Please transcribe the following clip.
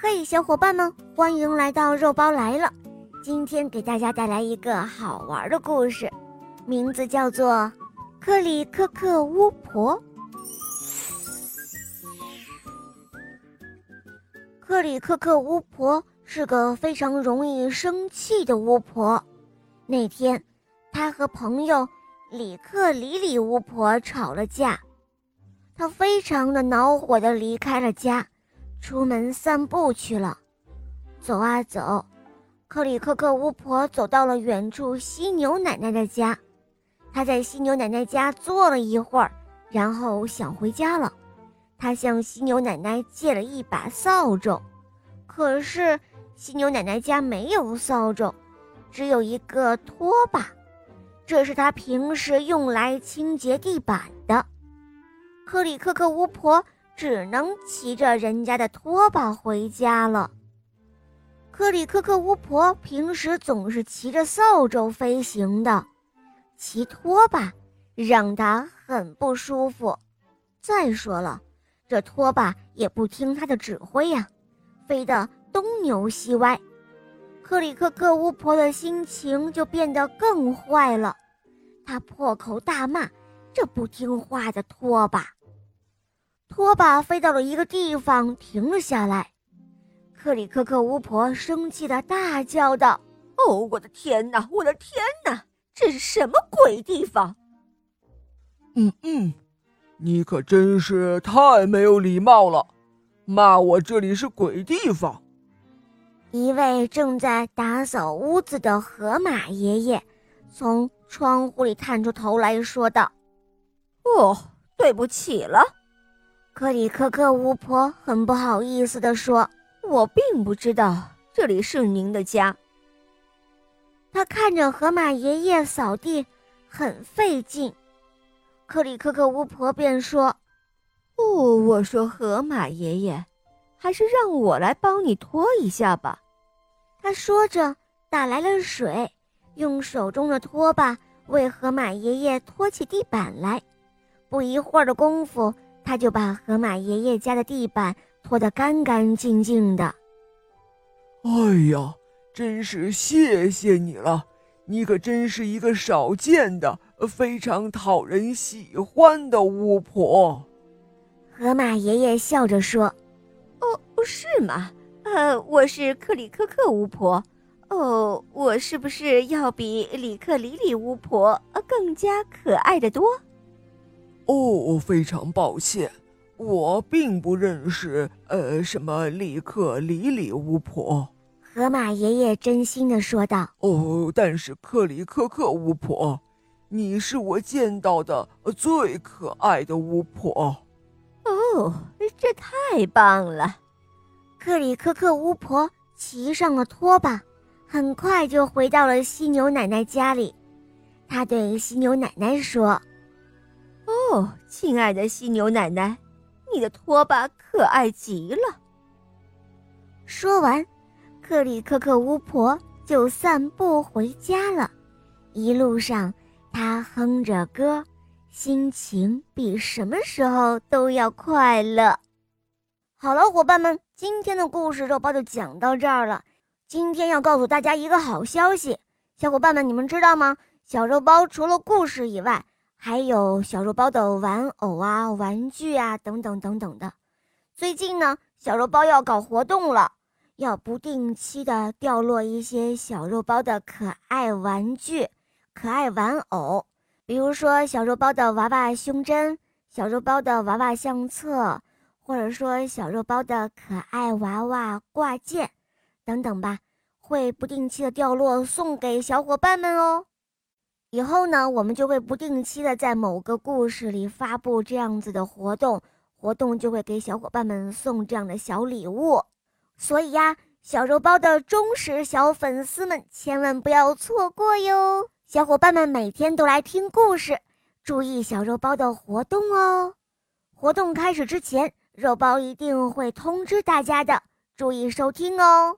嘿，小伙伴们，欢迎来到肉包来了。今天给大家带来一个好玩的故事，名字叫做《克里克克巫婆》。克里克克巫婆是个非常容易生气的巫婆。那天，她和朋友里克里里巫婆吵了架，她非常的恼火的离开了家。出门散步去了，走啊走，克里克克巫婆走到了远处犀牛奶奶的家。她在犀牛奶奶家坐了一会儿，然后想回家了。她向犀牛奶奶借了一把扫帚，可是犀牛奶奶家没有扫帚，只有一个拖把，这是她平时用来清洁地板的。克里克克巫婆。只能骑着人家的拖把回家了。克里克克巫婆平时总是骑着扫帚飞行的，骑拖把让她很不舒服。再说了，这拖把也不听她的指挥呀，飞得东扭西歪。克里克克巫婆的心情就变得更坏了，她破口大骂这不听话的拖把。拖把飞到了一个地方，停了下来。克里克克巫婆生气的大叫道：“哦，我的天哪！我的天哪！这是什么鬼地方？”“嗯嗯，你可真是太没有礼貌了，骂我这里是鬼地方。”一位正在打扫屋子的河马爷爷从窗户里探出头来说道：“哦，对不起了。”克里克克巫婆很不好意思地说：“我并不知道这里是您的家。”他看着河马爷爷扫地很费劲，克里克克巫婆便说：“哦，我说河马爷爷，还是让我来帮你拖一下吧。”他说着打来了水，用手中的拖把为河马爷爷拖起地板来。不一会儿的功夫。他就把河马爷爷家的地板拖得干干净净的。哎呀，真是谢谢你了！你可真是一个少见的、非常讨人喜欢的巫婆。河马爷爷笑着说：“哦，是吗？呃，我是克里克克巫婆。哦，我是不是要比里克里里巫婆更加可爱的多？”哦，非常抱歉，我并不认识呃什么里克里里巫婆。河马爷爷真心的说道。哦，但是克里克克巫婆，你是我见到的最可爱的巫婆。哦，这太棒了！克里克克巫婆骑上了拖把，很快就回到了犀牛奶奶家里。她对犀牛奶奶说。哦，亲爱的犀牛奶奶，你的拖把可爱极了。说完，克里克克巫婆就散步回家了。一路上，她哼着歌，心情比什么时候都要快乐。好了，伙伴们，今天的故事肉包就讲到这儿了。今天要告诉大家一个好消息，小伙伴们，你们知道吗？小肉包除了故事以外，还有小肉包的玩偶啊、玩具啊，等等等等的。最近呢，小肉包要搞活动了，要不定期的掉落一些小肉包的可爱玩具、可爱玩偶，比如说小肉包的娃娃胸针、小肉包的娃娃相册，或者说小肉包的可爱娃娃挂件，等等吧，会不定期的掉落，送给小伙伴们哦。以后呢，我们就会不定期的在某个故事里发布这样子的活动，活动就会给小伙伴们送这样的小礼物。所以呀，小肉包的忠实小粉丝们千万不要错过哟！小伙伴们每天都来听故事，注意小肉包的活动哦。活动开始之前，肉包一定会通知大家的，注意收听哦。